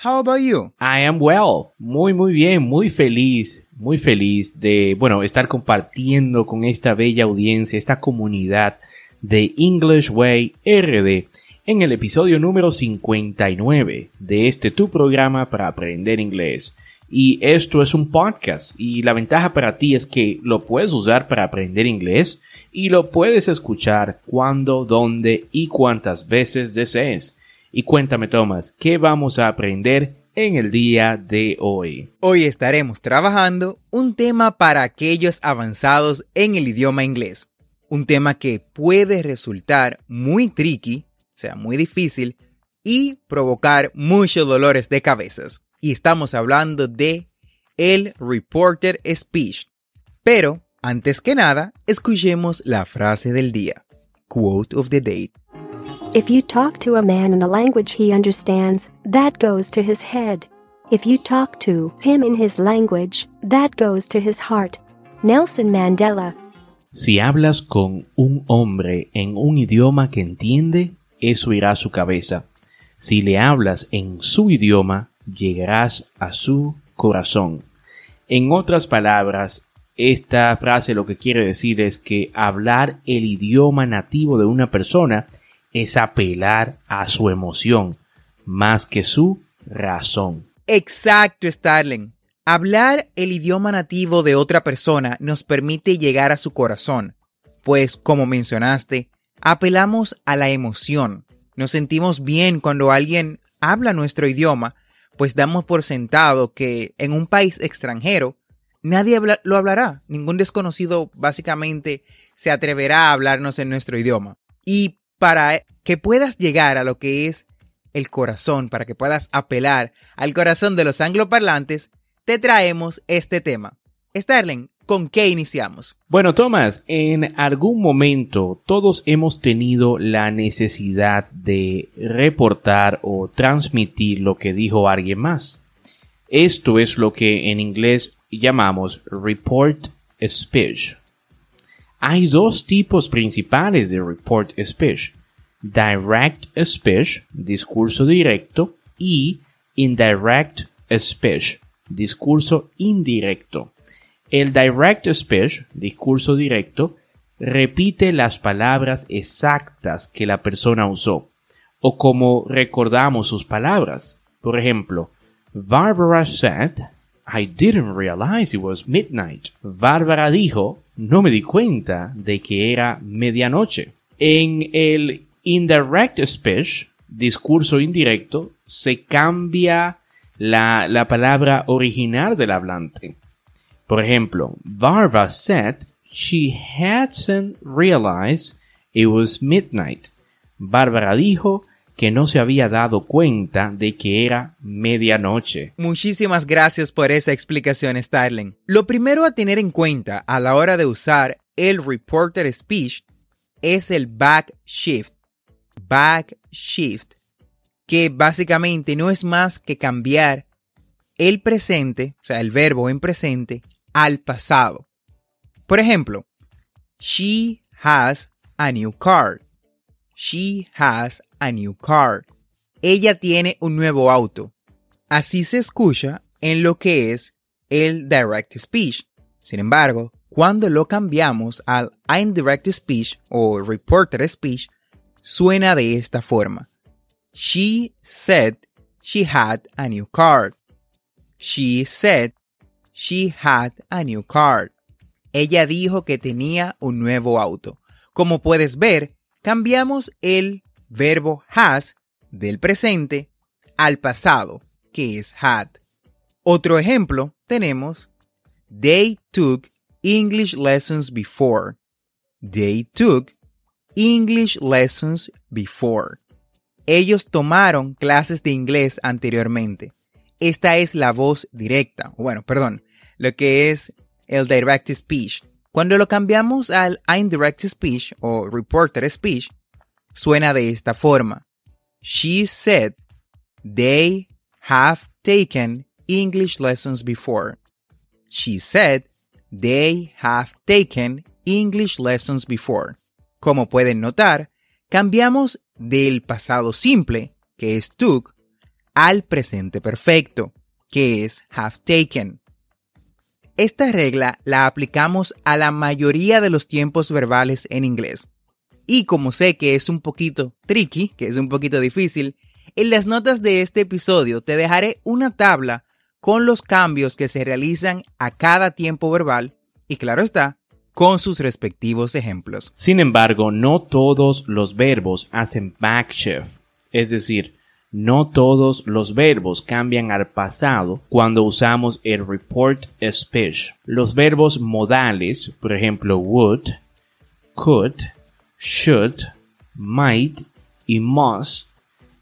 How about you? I am well. Muy, muy bien, muy feliz, muy feliz de, bueno, estar compartiendo con esta bella audiencia, esta comunidad de English Way RD en el episodio número 59 de este tu programa para aprender inglés. Y esto es un podcast y la ventaja para ti es que lo puedes usar para aprender inglés y lo puedes escuchar cuando, dónde y cuántas veces desees. Y cuéntame, Tomás, ¿qué vamos a aprender en el día de hoy? Hoy estaremos trabajando un tema para aquellos avanzados en el idioma inglés. Un tema que puede resultar muy tricky, o sea, muy difícil, y provocar muchos dolores de cabezas. Y estamos hablando de el reporter speech. Pero, antes que nada, escuchemos la frase del día. Quote of the day. If you talk to a man in a language he understands, that goes to his head. If you talk to him in his language, that goes to his heart. Nelson Mandela. Si hablas con un hombre en un idioma que entiende, eso irá a su cabeza. Si le hablas en su idioma, llegarás a su corazón. En otras palabras, esta frase lo que quiere decir es que hablar el idioma nativo de una persona es apelar a su emoción más que su razón. Exacto, Starling. Hablar el idioma nativo de otra persona nos permite llegar a su corazón, pues, como mencionaste, apelamos a la emoción. Nos sentimos bien cuando alguien habla nuestro idioma, pues damos por sentado que en un país extranjero nadie lo hablará. Ningún desconocido básicamente se atreverá a hablarnos en nuestro idioma. Y para que puedas llegar a lo que es el corazón, para que puedas apelar al corazón de los angloparlantes, te traemos este tema. Starling, ¿con qué iniciamos? Bueno, Tomás, en algún momento todos hemos tenido la necesidad de reportar o transmitir lo que dijo alguien más. Esto es lo que en inglés llamamos report speech. Hay dos tipos principales de report speech. Direct speech, discurso directo, y indirect speech, discurso indirecto. El direct speech, discurso directo, repite las palabras exactas que la persona usó, o como recordamos sus palabras. Por ejemplo, Barbara said, I didn't realize it was midnight. Bárbara dijo, no me di cuenta de que era medianoche. En el indirect speech, discurso indirecto, se cambia la, la palabra original del hablante. Por ejemplo, Barbara said she hadn't realized it was midnight. Bárbara dijo que no se había dado cuenta de que era medianoche. Muchísimas gracias por esa explicación, Starling. Lo primero a tener en cuenta a la hora de usar el reporter speech es el back shift. Back shift. Que básicamente no es más que cambiar el presente, o sea, el verbo en presente, al pasado. Por ejemplo, she has a new car. She has a new car. Ella tiene un nuevo auto. Así se escucha en lo que es el direct speech. Sin embargo, cuando lo cambiamos al indirect speech o reported speech, suena de esta forma. She said she had a new car. She said she had a new car. Ella dijo que tenía un nuevo auto. Como puedes ver, cambiamos el verbo has del presente al pasado, que es had. Otro ejemplo tenemos They took English lessons before. They took English lessons before. Ellos tomaron clases de inglés anteriormente. Esta es la voz directa, bueno, perdón, lo que es el direct speech. Cuando lo cambiamos al indirect speech o reported speech, suena de esta forma. She said they have taken English lessons before. She said they have taken English lessons before. Como pueden notar, cambiamos del pasado simple, que es took, al presente perfecto, que es have taken. Esta regla la aplicamos a la mayoría de los tiempos verbales en inglés. Y como sé que es un poquito tricky, que es un poquito difícil, en las notas de este episodio te dejaré una tabla con los cambios que se realizan a cada tiempo verbal y claro está, con sus respectivos ejemplos. Sin embargo, no todos los verbos hacen backshift, es decir, no todos los verbos cambian al pasado cuando usamos el report speech. Los verbos modales, por ejemplo, would, could, should, might y must,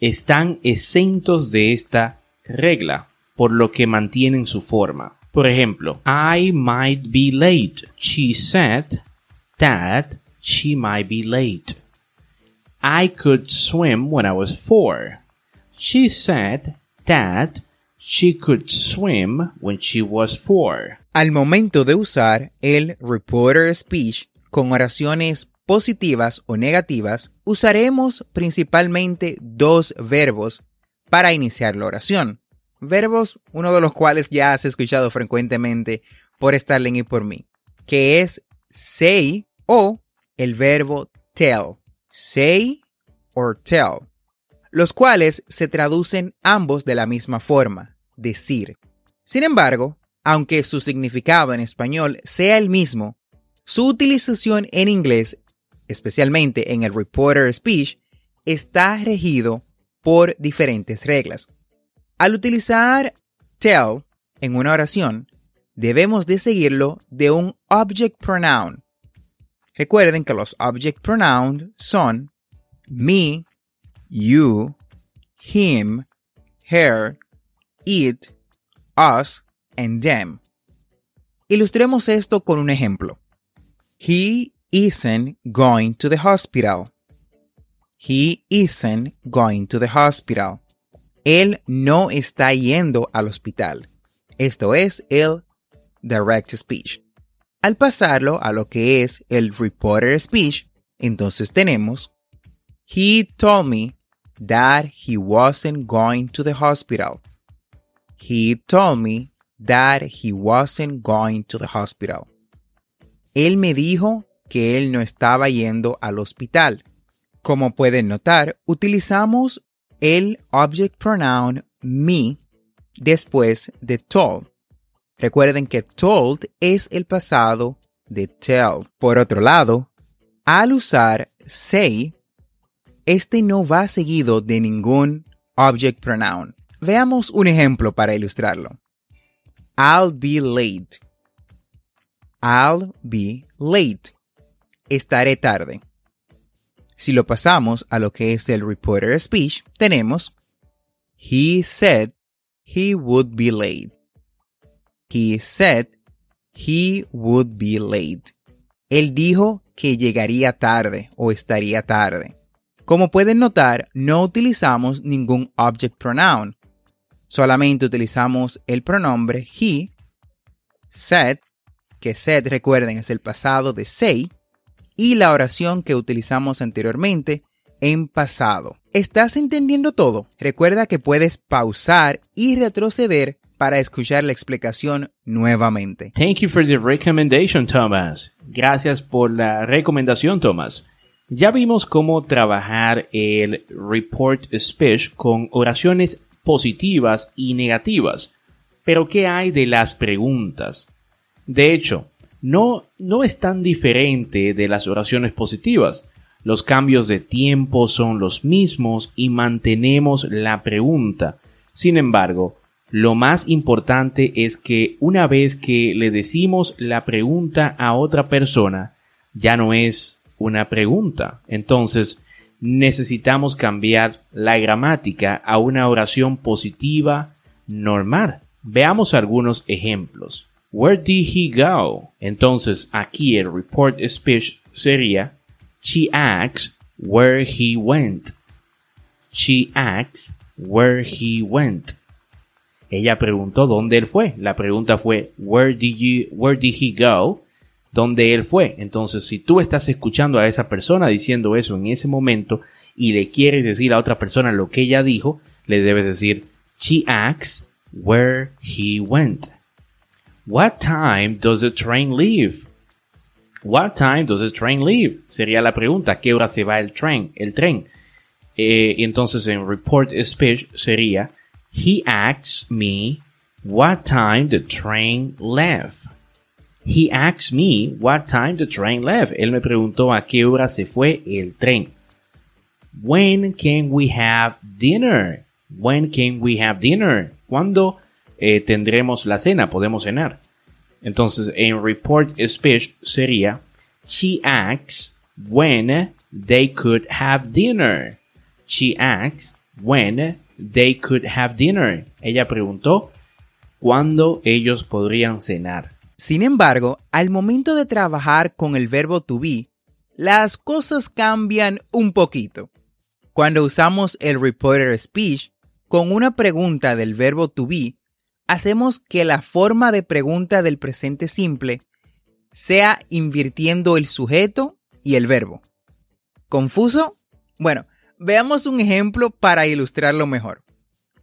están exentos de esta regla, por lo que mantienen su forma. Por ejemplo, I might be late. She said that she might be late. I could swim when I was four. She said that she could swim when she was four. Al momento de usar el reporter speech con oraciones positivas o negativas, usaremos principalmente dos verbos para iniciar la oración. Verbos, uno de los cuales ya has escuchado frecuentemente por Starling y por mí, que es say o el verbo tell. Say or tell los cuales se traducen ambos de la misma forma, decir. Sin embargo, aunque su significado en español sea el mismo, su utilización en inglés, especialmente en el reporter speech, está regido por diferentes reglas. Al utilizar tell en una oración, debemos de seguirlo de un object pronoun. Recuerden que los object pronouns son me, you, him, her, it, us, and them. Ilustremos esto con un ejemplo. He isn't going to the hospital. He isn't going to the hospital. Él no está yendo al hospital. Esto es el direct speech. Al pasarlo a lo que es el reporter speech, entonces tenemos He told me that he wasn't going to the hospital. He told me that he wasn't going to the hospital. Él me dijo que él no estaba yendo al hospital. Como pueden notar, utilizamos el object pronoun me después de told. Recuerden que told es el pasado de tell. Por otro lado, al usar say, este no va seguido de ningún object pronoun. Veamos un ejemplo para ilustrarlo. I'll be late. I'll be late. Estaré tarde. Si lo pasamos a lo que es el reporter speech, tenemos He said he would be late. He said he would be late. Él dijo que llegaría tarde o estaría tarde. Como pueden notar, no utilizamos ningún object pronoun. Solamente utilizamos el pronombre he, said, que said, recuerden, es el pasado de say, y la oración que utilizamos anteriormente en pasado. ¿Estás entendiendo todo? Recuerda que puedes pausar y retroceder para escuchar la explicación nuevamente. Thank you for the recommendation, Thomas. Gracias por la recomendación, Thomas. Ya vimos cómo trabajar el report speech con oraciones positivas y negativas. Pero ¿qué hay de las preguntas? De hecho, no, no es tan diferente de las oraciones positivas. Los cambios de tiempo son los mismos y mantenemos la pregunta. Sin embargo, lo más importante es que una vez que le decimos la pregunta a otra persona, ya no es una pregunta. Entonces, necesitamos cambiar la gramática a una oración positiva normal. Veamos algunos ejemplos. Where did he go? Entonces, aquí el report speech sería She asks where he went. She asks where he went. Ella preguntó dónde él fue. La pregunta fue, where did, you, where did he go? ¿Dónde él fue? Entonces, si tú estás escuchando a esa persona diciendo eso en ese momento y le quieres decir a otra persona lo que ella dijo, le debes decir, she asks where he went. What time does the train leave? What time does the train leave? Sería la pregunta, ¿qué hora se va el tren? El tren. Eh, entonces en report speech sería, He asks me what time the train left. He asked me what time the train left. Él me preguntó a qué hora se fue el tren. When can we have dinner? When can we have dinner? ¿Cuándo eh, tendremos la cena? Podemos cenar. Entonces, en report speech sería, she asks when they could have dinner. She asks when they could have dinner. Ella preguntó cuándo ellos podrían cenar. Sin embargo, al momento de trabajar con el verbo to be, las cosas cambian un poquito. Cuando usamos el reporter speech con una pregunta del verbo to be, hacemos que la forma de pregunta del presente simple sea invirtiendo el sujeto y el verbo. ¿Confuso? Bueno, Veamos un ejemplo para ilustrarlo mejor.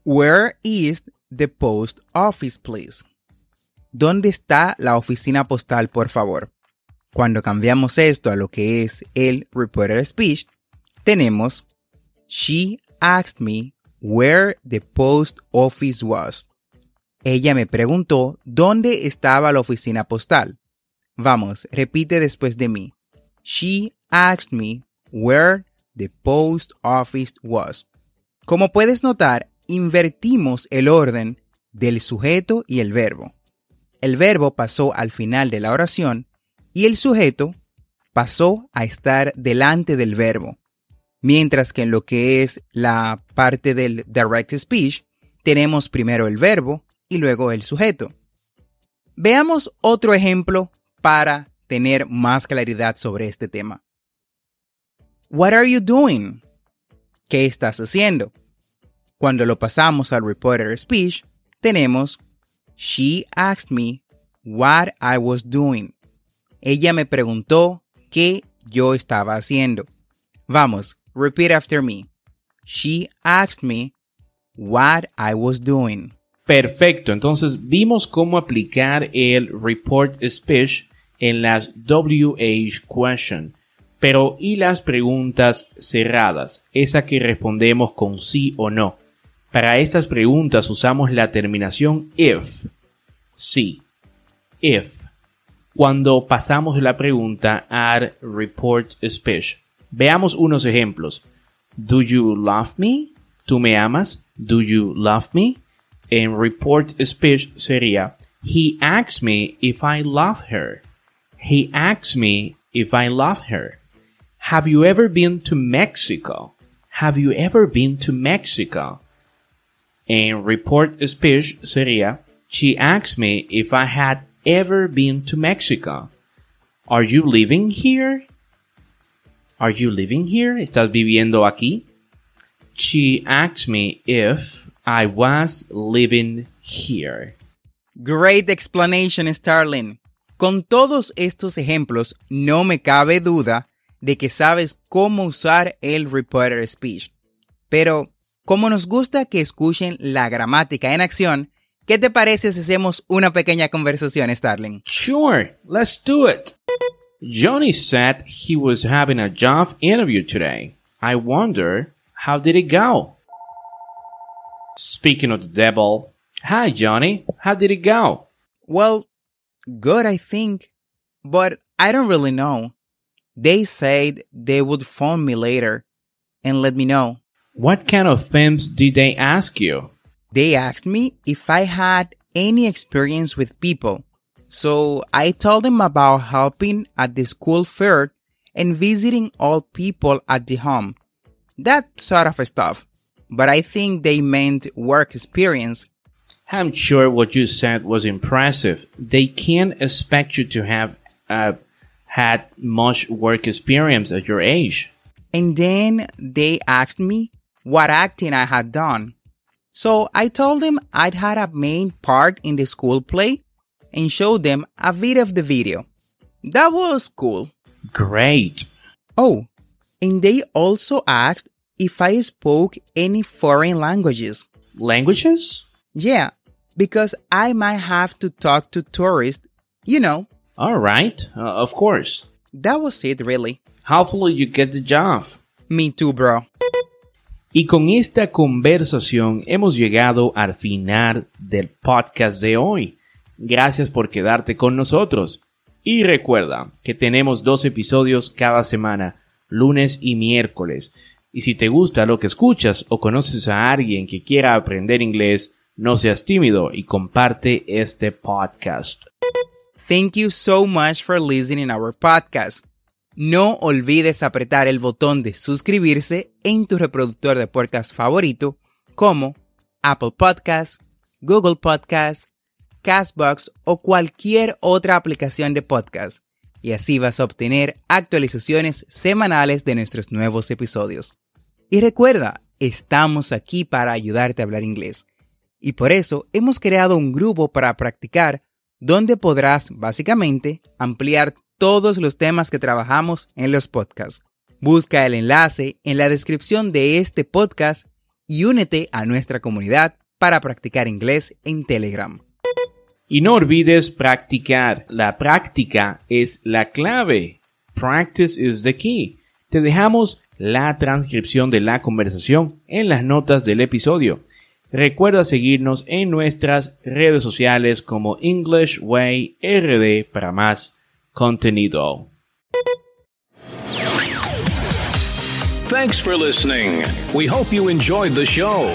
Where is the post office, please? ¿Dónde está la oficina postal, por favor? Cuando cambiamos esto a lo que es el reporter speech, tenemos She asked me where the post office was. Ella me preguntó dónde estaba la oficina postal. Vamos, repite después de mí. She asked me where the post office was. Como puedes notar, invertimos el orden del sujeto y el verbo. El verbo pasó al final de la oración y el sujeto pasó a estar delante del verbo. Mientras que en lo que es la parte del direct speech, tenemos primero el verbo y luego el sujeto. Veamos otro ejemplo para tener más claridad sobre este tema. What are you doing? ¿Qué estás haciendo? Cuando lo pasamos al reporter speech, tenemos She asked me what I was doing. Ella me preguntó qué yo estaba haciendo. Vamos, repeat after me. She asked me what I was doing. Perfecto, entonces vimos cómo aplicar el report speech en las WH question. Pero ¿y las preguntas cerradas? Esa que respondemos con sí o no. Para estas preguntas usamos la terminación if. Sí. If. Cuando pasamos la pregunta al report speech. Veamos unos ejemplos. Do you love me? ¿Tú me amas? Do you love me? En report speech sería He asks me if I love her. He asks me if I love her. Have you ever been to Mexico? Have you ever been to Mexico? En report speech sería, She asked me if I had ever been to Mexico. Are you living here? Are you living here? ¿Estás viviendo aquí? She asked me if I was living here. Great explanation, Starling. Con todos estos ejemplos, no me cabe duda de que sabes cómo usar el reporter speech. Pero, como nos gusta que escuchen la gramática en acción, ¿qué te parece si hacemos una pequeña conversación, Starling? Sure, let's do it. Johnny said he was having a job interview today. I wonder, how did it go? Speaking of the devil, hi Johnny, how did it go? Well, good, I think. But I don't really know. They said they would phone me later and let me know. What kind of things did they ask you? They asked me if I had any experience with people. So I told them about helping at the school fair and visiting old people at the home. That sort of stuff. But I think they meant work experience. I'm sure what you said was impressive. They can't expect you to have uh, had much work experience at your age. And then they asked me what acting I had done. So I told them I'd had a main part in the school play and showed them a bit of the video. That was cool. Great. Oh, and they also asked if I spoke any foreign languages. Languages? Yeah, because I might have to talk to tourists, you know. All right, uh, of course. That was it, really. Hopefully you get the job. Me too, bro. Y con esta conversación hemos llegado al final del podcast de hoy. Gracias por quedarte con nosotros. Y recuerda que tenemos dos episodios cada semana, lunes y miércoles. Y si te gusta lo que escuchas o conoces a alguien que quiera aprender inglés, no seas tímido y comparte este podcast. Thank you so much for listening our podcast. No olvides apretar el botón de suscribirse en tu reproductor de podcast favorito como Apple Podcasts, Google Podcasts, Castbox o cualquier otra aplicación de podcast. Y así vas a obtener actualizaciones semanales de nuestros nuevos episodios. Y recuerda, estamos aquí para ayudarte a hablar inglés. Y por eso hemos creado un grupo para practicar donde podrás básicamente ampliar todos los temas que trabajamos en los podcasts. Busca el enlace en la descripción de este podcast y únete a nuestra comunidad para practicar inglés en Telegram. Y no olvides practicar. La práctica es la clave. Practice is the key. Te dejamos la transcripción de la conversación en las notas del episodio. Recuerda seguirnos en nuestras redes sociales como English Way RD para más contenido. Thanks for listening. We hope you enjoyed the show.